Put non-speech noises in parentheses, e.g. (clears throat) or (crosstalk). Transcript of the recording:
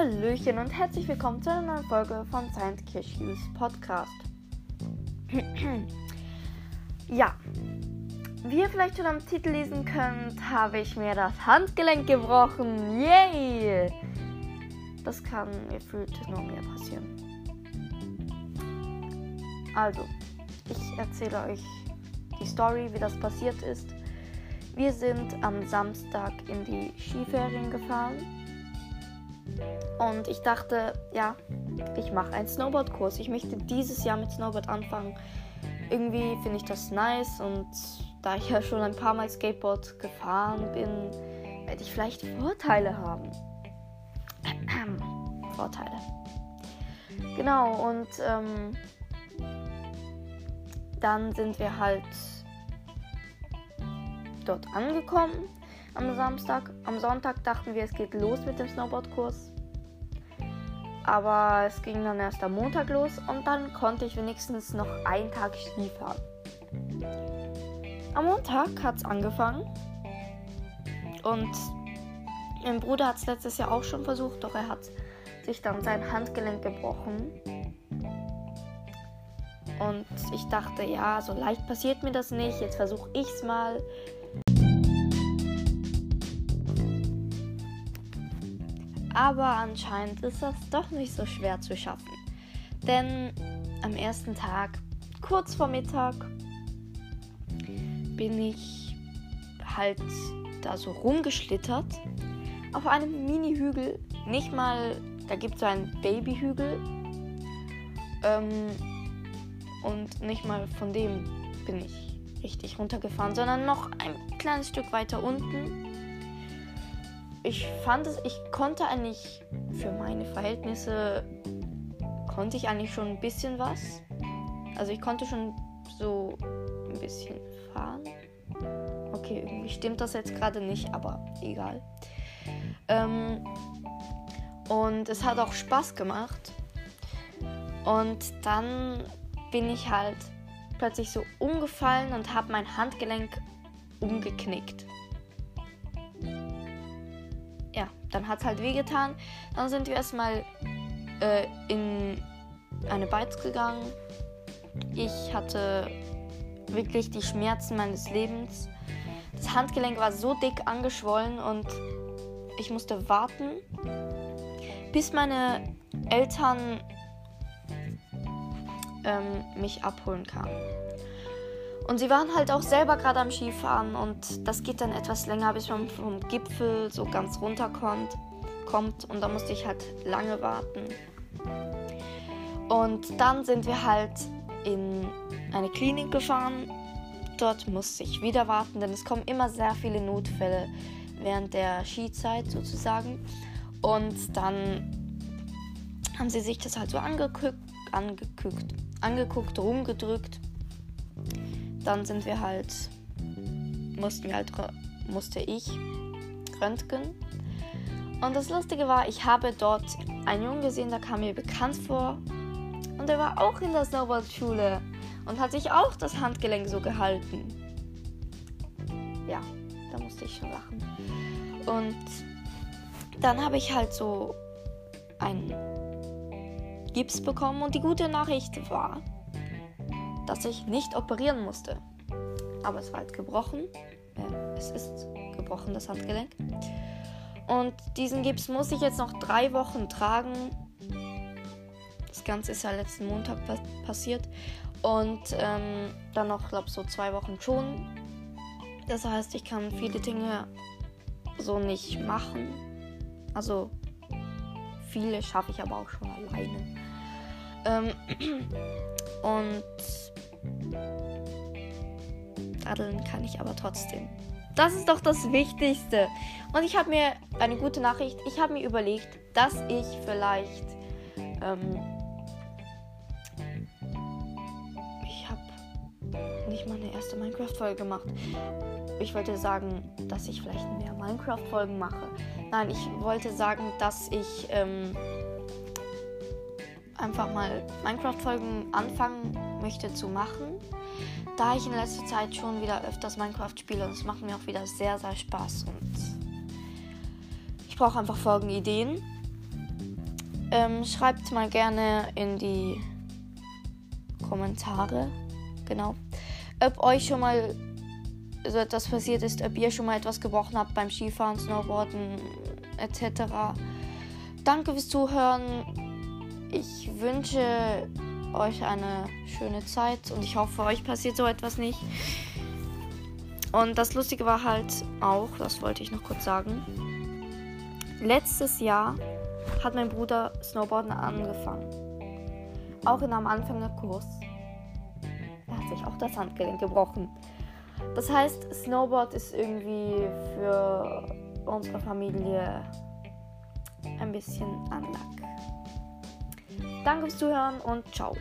Hallöchen und herzlich willkommen zu einer neuen Folge von Science Cashews Podcast. (clears throat) ja, wie ihr vielleicht schon am Titel lesen könnt, habe ich mir das Handgelenk gebrochen. Yay! Das kann gefühlt nur mir passieren. Also, ich erzähle euch die Story, wie das passiert ist. Wir sind am Samstag in die Skiferien gefahren und ich dachte, ja, ich mache einen Snowboardkurs. Ich möchte dieses Jahr mit Snowboard anfangen. Irgendwie finde ich das nice und da ich ja schon ein paar Mal Skateboard gefahren bin, werde ich vielleicht Vorteile haben. (clears throat) Vorteile. Genau, und ähm, dann sind wir halt dort angekommen am Samstag. Am Sonntag dachten wir, es geht los mit dem Snowboardkurs. Aber es ging dann erst am Montag los und dann konnte ich wenigstens noch einen Tag Skifahren. Am Montag hat es angefangen und mein Bruder hat es letztes Jahr auch schon versucht, doch er hat sich dann sein Handgelenk gebrochen. Und ich dachte, ja, so leicht passiert mir das nicht. Jetzt versuche ich es mal. Aber anscheinend ist das doch nicht so schwer zu schaffen. Denn am ersten Tag, kurz vor Mittag, bin ich halt da so rumgeschlittert auf einem Mini-Hügel. Nicht mal, da gibt es so einen Babyhügel. Ähm, und nicht mal von dem bin ich richtig runtergefahren, sondern noch ein kleines Stück weiter unten ich fand es, ich konnte eigentlich für meine Verhältnisse, konnte ich eigentlich schon ein bisschen was. Also ich konnte schon so ein bisschen fahren. Okay, irgendwie stimmt das jetzt gerade nicht, aber egal. Ähm, und es hat auch Spaß gemacht. Und dann bin ich halt plötzlich so umgefallen und habe mein Handgelenk umgeknickt ja, dann hat es halt wehgetan. Dann sind wir erstmal äh, in eine Beiz gegangen. Ich hatte wirklich die Schmerzen meines Lebens. Das Handgelenk war so dick angeschwollen und ich musste warten, bis meine Eltern ähm, mich abholen kamen. Und sie waren halt auch selber gerade am Skifahren und das geht dann etwas länger, bis man vom Gipfel so ganz runter kommt. kommt und da musste ich halt lange warten. Und dann sind wir halt in eine Klinik gefahren. Dort musste ich wieder warten, denn es kommen immer sehr viele Notfälle während der Skizeit sozusagen. Und dann haben sie sich das halt so angeguckt, angeguckt, angeguckt rumgedrückt dann sind wir halt, mussten wir halt, musste ich röntgen. Und das Lustige war, ich habe dort einen Jungen gesehen, der kam mir bekannt vor. Und er war auch in der Snowboard-Schule und hat sich auch das Handgelenk so gehalten. Ja, da musste ich schon lachen. Und dann habe ich halt so einen Gips bekommen und die gute Nachricht war, dass ich nicht operieren musste. Aber es war halt gebrochen. Äh, es ist gebrochen, das Handgelenk. Und diesen Gips muss ich jetzt noch drei Wochen tragen. Das Ganze ist ja letzten Montag pa passiert. Und ähm, dann noch, glaube ich, so zwei Wochen schon. Das heißt, ich kann viele Dinge so nicht machen. Also viele schaffe ich aber auch schon alleine. Ähm, (clears throat) und Daddeln kann ich aber trotzdem. Das ist doch das Wichtigste. Und ich habe mir eine gute Nachricht. Ich habe mir überlegt, dass ich vielleicht. Ähm, ich habe nicht mal eine erste Minecraft-Folge gemacht. Ich wollte sagen, dass ich vielleicht mehr Minecraft-Folgen mache. Nein, ich wollte sagen, dass ich ähm, einfach mal Minecraft-Folgen anfangen möchte zu machen da ich in letzter Zeit schon wieder öfters Minecraft spiele und es macht mir auch wieder sehr, sehr Spaß und ich brauche einfach Folgenideen. Ähm, schreibt mal gerne in die Kommentare, genau, ob euch schon mal so etwas passiert ist, ob ihr schon mal etwas gebrochen habt beim Skifahren, Snowboarden etc. Danke fürs Zuhören. Ich wünsche euch eine schöne Zeit und ich hoffe, euch passiert so etwas nicht. Und das Lustige war halt auch, das wollte ich noch kurz sagen, letztes Jahr hat mein Bruder Snowboarden angefangen. Auch in einem Anfängerkurs. Er hat sich auch das Handgelenk gebrochen. Das heißt, Snowboard ist irgendwie für unsere Familie ein bisschen Anlag. Danke fürs Zuhören und ciao.